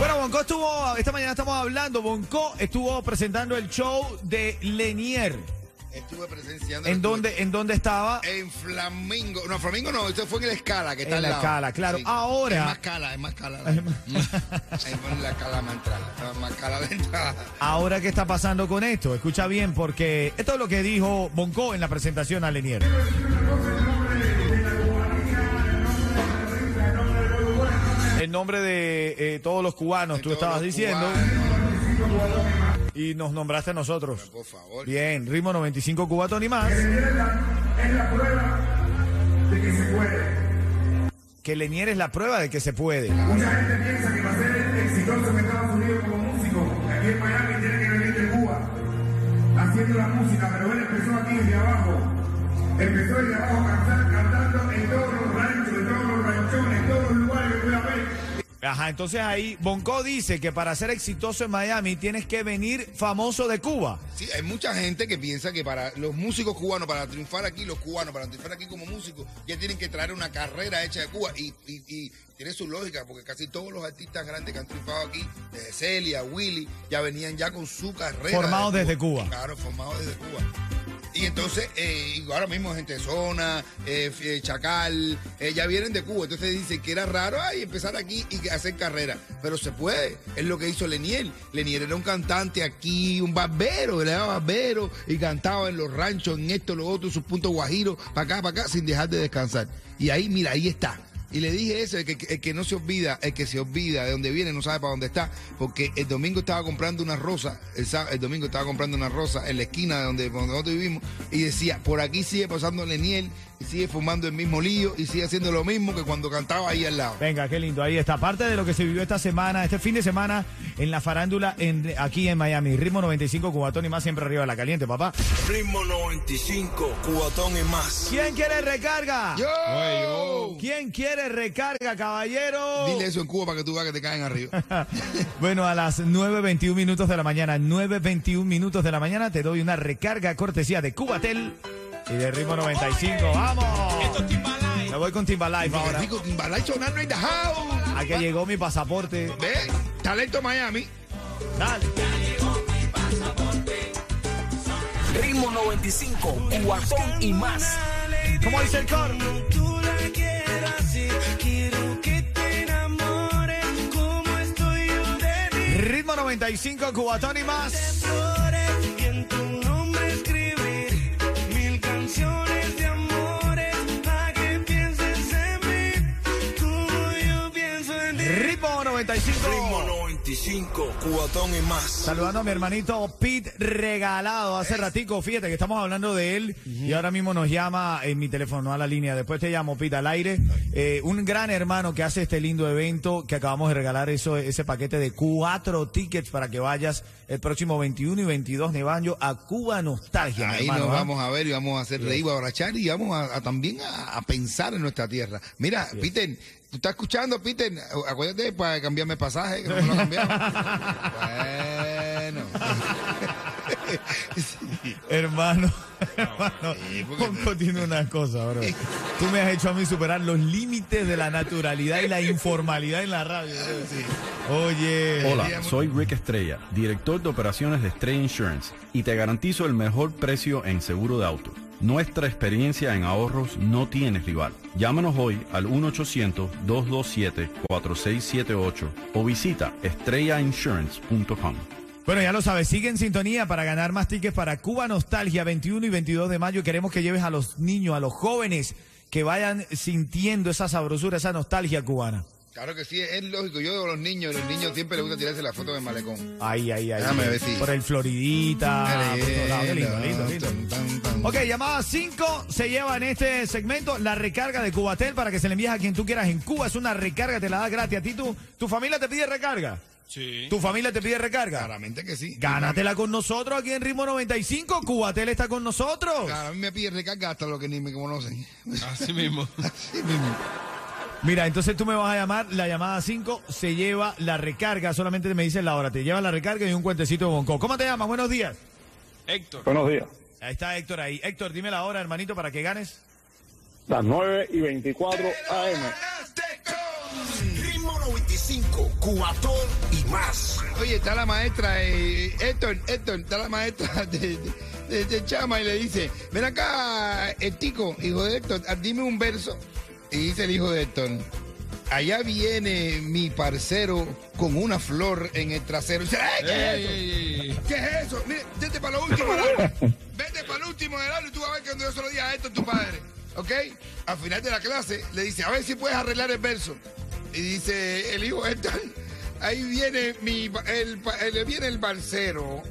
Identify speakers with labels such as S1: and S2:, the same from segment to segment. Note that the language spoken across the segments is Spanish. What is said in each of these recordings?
S1: Bueno, Bonco estuvo, esta mañana estamos hablando, Bonco estuvo presentando el show de Lenier.
S2: Estuve presenciando.
S1: ¿En dónde, ¿En dónde estaba?
S2: En Flamingo. No, Flamingo no, esto fue en la escala que está
S1: En
S2: al
S1: la
S2: lado.
S1: Scala, claro. Ahora-
S2: Es más cala, es más cala. Ahí pone la cala más entrada. Más cala de entrada.
S1: Ahora, ¿qué está pasando con esto? Escucha bien, porque esto es lo que dijo Bonco en la presentación a Lenier. El nombre de eh, todos los cubanos,
S2: De
S1: tú estabas diciendo,
S2: cubanos.
S1: y nos nombraste a nosotros.
S2: Por favor.
S1: Bien, ritmo 95 cubatón y más. Que Lenier es la prueba de que se puede.
S3: Mucha gente piensa que para ser exitoso en Estados Unidos como músico, aquí en Miami tiene que venir de Cuba, haciendo la música, pero él empezó aquí desde abajo. Empezó desde abajo cantando en todos los
S1: Ajá, entonces ahí Bonco dice que para ser exitoso en Miami tienes que venir famoso de Cuba.
S2: Sí, hay mucha gente que piensa que para los músicos cubanos, para triunfar aquí, los cubanos, para triunfar aquí como músicos, ya tienen que traer una carrera hecha de Cuba. Y, y- y tiene su lógica, porque casi todos los artistas grandes que han triunfado aquí, desde Celia, Willy, ya venían ya con su carrera.
S1: Formados
S2: de
S1: desde Cuba.
S2: Claro, formados desde Cuba. Y entonces, eh, ahora mismo gente de Zona, eh, eh, Chacal, eh, ya vienen de Cuba. Entonces dicen que era raro ay, empezar aquí y hacer carrera. Pero se puede. Es lo que hizo Leniel. Leniel era un cantante aquí, un barbero, era barbero y cantaba en los ranchos, en esto, lo otro, sus puntos guajiros, para acá, para acá, sin dejar de descansar. Y ahí, mira, ahí está. Y le dije eso, el que, el que no se olvida, el que se olvida de dónde viene, no sabe para dónde está, porque el domingo estaba comprando una rosa, el, domingo estaba comprando una rosa en la esquina de donde, donde nosotros vivimos, y decía, por aquí sigue pasando Leniel, y sigue fumando el mismo lío, y sigue haciendo lo mismo que cuando cantaba ahí al lado.
S1: Venga, qué lindo. Ahí está. Parte de lo que se vivió esta semana, este fin de semana en la farándula en, aquí en Miami. Ritmo 95, Cubatón y más siempre arriba de la caliente, papá.
S4: Ritmo 95, cubatón y más.
S1: ¿Quién quiere recarga?
S2: ¡Yo!
S1: ¿Quién quiere recarga, caballero?
S2: Dile eso en Cuba para que tú veas que te caen arriba.
S1: Bueno, a las 9.21 minutos de la mañana, 9.21 minutos de la mañana, te doy una recarga cortesía de Cubatel y de Ritmo 95. ¡Vamos! Me voy con Timbalife ahora.
S2: Rico Timbalay sonando in the house.
S1: Aquí llegó mi pasaporte.
S2: ¿Ve? Talento Miami.
S1: Dale.
S4: Ritmo 95, cubatón y más.
S1: ¿Cómo dice el coro? 95, Cubatón y más. 95,
S4: cubatón y más.
S1: Saludando a mi hermanito Pete Regalado hace ratico, fíjate que estamos hablando de él y ahora mismo nos llama en mi teléfono, no a la línea, después te llamo Pete al aire, Eh, un gran hermano que hace este lindo evento que acabamos de regalar eso, ese paquete de cuatro tickets para que vayas el próximo 21 y 22 de mayo a Cuba Nostalgia.
S2: Ahí
S1: hermano,
S2: nos
S1: ¿ah?
S2: vamos a ver y vamos a hacer reír, abrachar y vamos a, a también a, a pensar en nuestra tierra. Mira, Peter, ¿tú estás escuchando, Peter? Acuérdate para cambiarme pasaje, que no me lo bueno.
S1: Hermano, hermano, tiene una cosa, bro. Tú me has hecho a mí superar los límites de la naturalidad y la informalidad en la radio. bro. Oye.
S5: Hola, soy Rick Estrella, director de operaciones de Estrella Insurance y te garantizo el mejor precio en seguro de auto. Nuestra experiencia en ahorros no tiene rival. Llámanos hoy al 1-800-227-4678 o visita estrellainsurance.com.
S1: Bueno, ya lo sabes, sigue en sintonía para ganar más tickets para Cuba Nostalgia 21 y 22 de mayo. Queremos que lleves a los niños, a los jóvenes que vayan sintiendo esa sabrosura, esa nostalgia cubana.
S2: Claro que sí, es lógico. Yo los niños, los niños siempre les gusta tirarse la foto el malecón.
S1: Ahí, ahí, ahí.
S2: Déjame ver si-
S1: Por el Floridita. por. Qué lindo, lindo, lindo.
S2: Tan, tan, tan.
S1: Ok, llamada 5 se lleva en este segmento la recarga de Cubatel para que se le envíes a quien tú quieras en Cuba. Es una recarga, te la da gratis. A ti tu, tu familia te pide recarga.
S6: Sí.
S1: ¿Tu familia te pide recarga?
S2: Claramente que sí.
S1: Gánatela con nosotros aquí en Ritmo 95. Cubatel está con nosotros.
S2: Claro, a mí me pide recarga hasta los que ni me conocen.
S6: Así mismo.
S2: Así mismo.
S1: Mira, entonces tú me vas a llamar, la llamada 5 se lleva la recarga, solamente me dices la hora, te lleva la recarga y un cuentecito de Bonco. ¿Cómo te llamas? Buenos días.
S6: Héctor.
S7: Buenos días.
S1: Ahí está Héctor ahí. Héctor, dime la hora, hermanito, para que ganes.
S7: Las 9 y 24 AM.
S4: Ritmo 95, Cubatón y más.
S2: Oye, está la maestra, eh, Héctor, Héctor, está la maestra de, de- de- de Chama y le dice, ven acá, el tico, hijo de Héctor, ah, dime un verso. Y dice el hijo de Héctor, allá viene mi parcero con una flor en el trasero. Y dice, "Ey, ¿qué es eso?
S6: ey.
S2: ¿Qué es eso? Mire, vete para lo último del aula. Vete para lo último del aula y tú vas a ver que cuando yo se lo diga a Héctor, tu padre. ¿Ok? Al final de la clase le dice, a ver si puedes arreglar el verso. Y dice el hijo ahí viene mi el, el- viene el balsero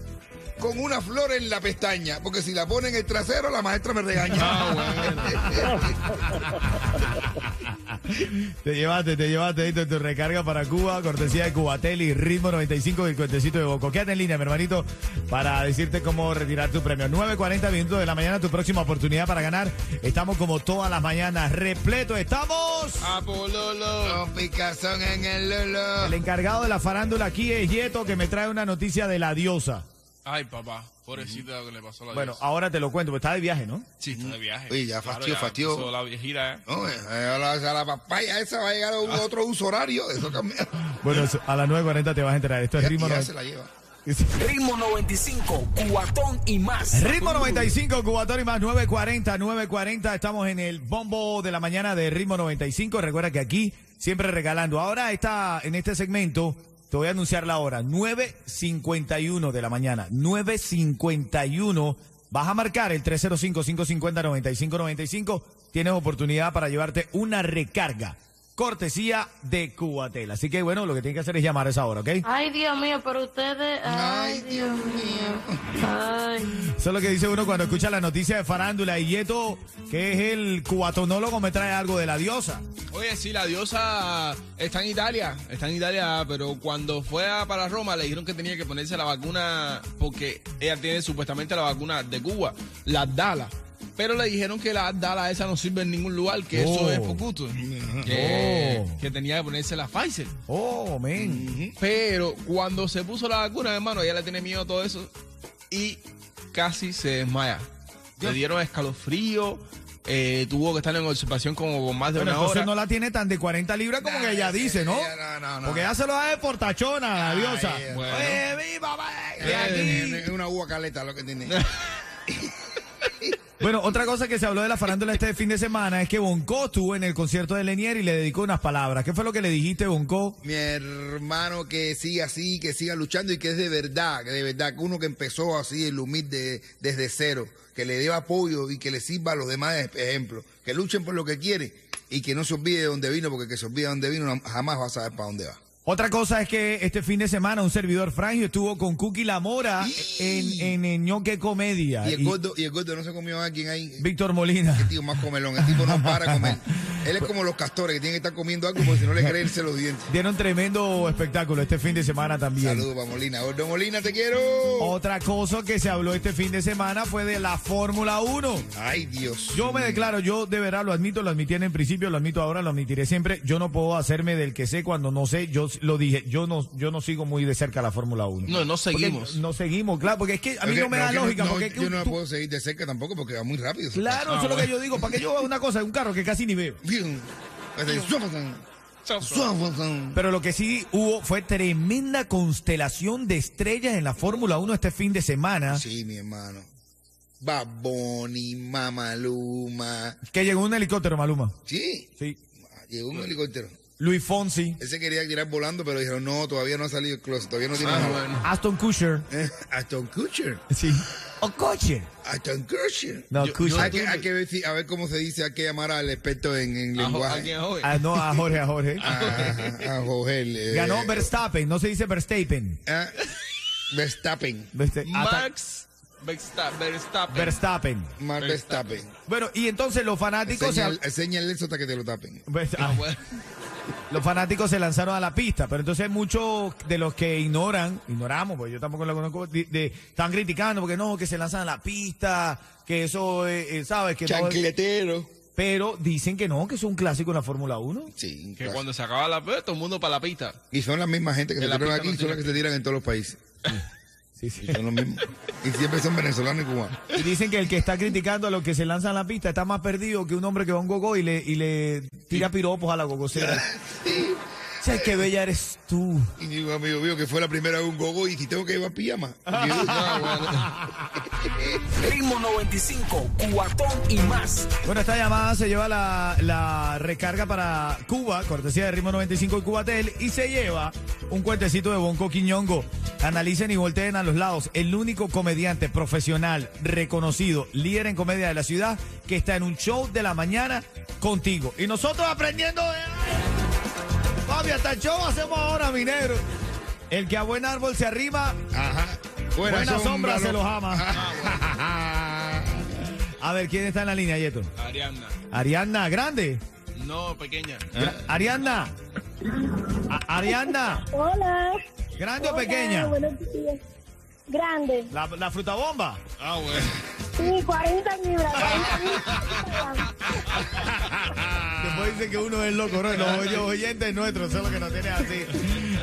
S2: con una flor en la pestaña, porque si la pone en el trasero la maestra me regaña.
S1: Te llevaste, te llevaste Héctor, tu recarga para Cuba, cortesía de Cubatel y Ritmo 95 y el cuentecito de Boco. Quédate en línea, mi hermanito, para decirte cómo retirar tu premio. 9.40 minutos de la mañana, tu próxima oportunidad para ganar. Estamos como todas las mañanas, repleto, estamos...
S6: Apololo.
S2: Los picazón en el lolo.
S1: El encargado de la farándula aquí es Yeto, que me trae una noticia de la diosa.
S6: Ay, papá. Pobrecita lo que le pasó a la
S1: Bueno, ahora te lo cuento, porque está de viaje, ¿no?
S6: Sí, está de viaje.
S2: Oye, ya fastió,
S6: ya
S2: fastió.
S6: la viejita, ¿eh?
S2: No, eh, a la, a la papaya esa va a llegar a un otro uso horario. Eso cambia.
S1: Bueno, a las 9.40 te vas a enterar. Esto es
S2: Ya,
S1: Ritmo
S2: ya
S1: 90.
S2: se la lleva.
S4: Ritmo 95, Cubatón y más.
S1: Ritmo 95, Cubatón y más 940, 940. Estamos en el bombo de la mañana de Ritmo 95. Recuerda que aquí siempre regalando. Ahora está en este segmento, te voy a anunciar la hora, 9.51 de la mañana. 9.51. Vas a marcar el 305-550-9595. Tienes oportunidad para llevarte una recarga. Cortesía de Cubatel. Así que bueno, lo que tienes que hacer es llamar a esa hora, ¿ok?
S8: Ay, Dios mío, pero ustedes. Ay, Dios mío. Ay.
S1: Eso es lo que dice uno cuando escucha la noticia de Farándula. Y Yeto, que es el cubatonólogo, me trae algo de la diosa.
S6: Oye, sí, la diosa está en Italia, está en Italia, pero cuando fue a- para Roma le dijeron que tenía que ponerse la vacuna porque ella tiene supuestamente la vacuna de Cuba, la Dala. Pero le dijeron que la Dala esa no sirve en ningún lugar, que
S1: Oh.
S6: eso es pocuto. Que,
S1: Oh.
S6: que tenía que ponerse la Pfizer.
S1: Oh, men.
S6: Pero cuando se puso la vacuna, hermano, ella le tiene miedo a todo eso y casi se desmaya. Le dieron escalofrío, eh, tuvo que estar en observación como por más de
S1: Pero
S6: una
S1: entonces
S6: hora.
S1: no la tiene tan de 40 libras como que ella dice, ¿no?
S2: No, no, no.
S1: Porque ella se lo da de portachona, la diosa.
S6: bueno.
S1: Oye, mi papá, de
S2: Eh,
S1: aquí.
S2: Es una uva caleta lo que tiene.
S1: Bueno, otra cosa que se habló de la farándula este fin de semana es que Bonco estuvo en el concierto de Lenier y le dedicó unas palabras. ¿Qué fue lo que le dijiste, Bonco?
S2: Mi hermano que siga así, que siga luchando y que es de verdad, que de verdad, que uno que empezó así, el humilde desde cero, que le dé apoyo y que le sirva a los demás de ejemplo, que luchen por lo que quiere y que no se olvide de dónde vino, porque que se olvida de dónde vino no- jamás va a saber para dónde va.
S1: Otra cosa es que este fin de semana un servidor Frangio estuvo con Cookie La Mora en, en, en Ñoque Comedia.
S2: Y el gordo, y el gordo no se comió a alguien ahí.
S1: Víctor Molina.
S2: Qué tío más comelón, el tipo no para comer. Él es como los castores que tienen que estar comiendo algo porque si no le creerse los dientes.
S1: Dieron tremendo espectáculo este fin de semana también.
S2: Saludos para Molina. Gordo Molina, te quiero.
S1: Otra cosa que se habló este fin de semana fue de la Fórmula 1.
S2: Ay, Dios.
S1: Yo me declaro, yo de verdad lo admito, lo admití en el principio, lo admito ahora, lo admitiré siempre. Yo no puedo hacerme del que sé cuando no sé. Yo lo dije, yo no, yo no sigo muy de cerca la Fórmula 1.
S6: No, no
S1: Porque
S6: seguimos.
S1: no seguimos, claro, porque es que a mí no me da
S2: que
S1: lógica.
S2: no,
S1: porque es que
S2: yo
S1: un-
S2: no
S1: tú-
S2: puedo seguir de cerca tampoco porque va muy rápido.
S1: Claro,
S6: Ah,
S1: eso es lo que
S6: bueno.
S1: yo digo. ¿Para que yo vea una cosa, un carro que casi ni veo?
S2: Bien.
S1: Pero lo que sí hubo fue tremenda constelación de estrellas en la Fórmula 1 este fin de semana.
S2: Sí, mi hermano. Baboni, Mamaluma.
S1: Que llegó un helicóptero, Maluma.
S2: Sí,
S1: Sí.
S2: llegó un helicóptero.
S1: Luis Fonsi,
S2: Ese quería tirar volando, pero dijeron, no, todavía no ha salido el closet, todavía no tiene
S6: Ah, bueno.
S1: Aston Kutcher.
S2: Eh, Aston Kutcher.
S1: Sí. O Kutcher.
S2: Aston Kutcher.
S1: No,
S6: Yo-
S1: Kutcher.
S2: Hay que, hay que ver, si- a ver cómo se dice, hay que llamar al experto en, en
S6: A
S2: lenguaje.
S6: ¿a hoy?
S1: Ah, no, a Jorge, a Jorge.
S2: A, a Jorge. eh,
S1: Ganó Verstappen, no se dice Verstappen.
S2: ah, Verstappen.
S1: Ata-
S6: Max Verstappen.
S1: Verstappen.
S2: Mar Verstappen.
S1: Bueno, y entonces los fanáticos se,
S2: enseña el eso hasta que te lo tapen.
S1: Pues,
S6: Ah,
S1: ah,
S6: bueno.
S1: los fanáticos se lanzaron a la pista, pero entonces muchos de los que ignoran, ignoramos, porque yo tampoco lo conozco, de- de- están criticando porque no, que se lanzan a la pista, que eso, eh, eh, ¿sabes? Que no
S2: Chancletero.
S1: pero dicen que no, que es un clásico en la Fórmula 1.
S2: Sí,
S6: Que
S2: clásico.
S6: cuando se acaba la pues, todo el mundo para la pista.
S2: Y son las mismas gente que se
S6: la
S2: tiran
S6: pista
S2: aquí,
S6: no
S2: son las que se tiran en todos los países.
S1: Sí, sí.
S2: Son los mismos. Y siempre son venezolanos y cubanos.
S1: Y dicen que el que está criticando a los que se lanzan a la pista está más perdido que un hombre que va a un gogo y le, y le tira piropos a la gogocera. Ay, qué bella eres tú.
S2: Y digo, amigo mío, que fue la primera vez un gogo y que tengo que llevar pijama.
S4: Ritmo 95, cuatón y más.
S1: Bueno, esta llamada se lleva la, la recarga para Cuba, cortesía de Ritmo 95 y Cubatel, y se lleva un cuentecito de Bonco Quiñongo. Analicen y volteen a los lados. El único comediante profesional, reconocido, líder en comedia de la ciudad, que está en un show de la mañana contigo. Y nosotros aprendiendo de... Papi, hasta el show hacemos ahora, minero. El que a buen árbol se arrima,
S2: Ajá.
S1: buena, sombra, se los ama.
S2: ama.
S1: A ver, ¿quién está en la línea, Yeto?
S6: Ariana.
S1: Ariadna, grande.
S6: No, pequeña.
S1: Gra- Ariadna. A- Ariadna,
S8: Hola.
S1: ¿grande o
S8: Hola,
S1: pequeña?
S8: buenos días. Grande.
S1: La, la fruta bomba.
S6: Ah, bueno.
S8: Sí, 40 libras. 40 libras.
S1: Después dicen que uno es loco, ¿no? Los oy- oyentes nuestros son los que nos tienen así.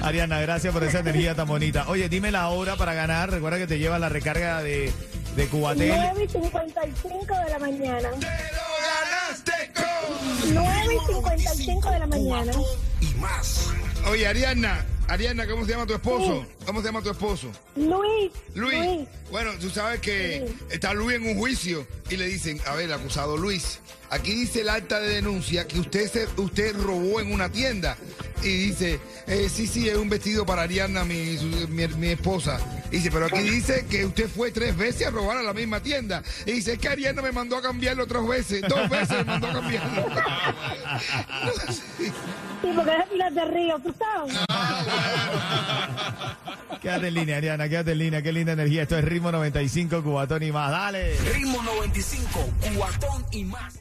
S1: Ariana, gracias por esa energía tan bonita. Oye, dime la hora para ganar. Recuerda que te lleva la recarga de, de Cubatel.
S8: 9 y 55 de la mañana.
S2: ¡Ganaste con!
S8: 9 y 55 de la mañana.
S4: Y más.
S2: Oye, Ariana, Ariana, ¿cómo se llama tu esposo? ¿Cómo se llama tu esposo?
S8: Luis.
S2: Luis. Bueno, tú sabes que está Luis en un juicio y le dicen, a ver, acusado Luis, aquí dice el acta de denuncia que usted se, usted robó en una tienda. Y dice, eh, sí, sí, es un vestido para Ariana, mi, su- mi, mi esposa. Y dice, pero aquí dice que usted fue tres veces a robar a la misma tienda. Y dice, es que Ariana me mandó a cambiarlo tres veces. Dos veces me mandó a cambiarlo.
S8: Sí, porque es Pilar de Río, ¿tú sabes?
S1: Quédate en línea, Ariana, quédate en línea. Qué linda energía. Esto es Ritmo 95, Cubatón y más. Dale.
S4: Ritmo 95, cuatón y más.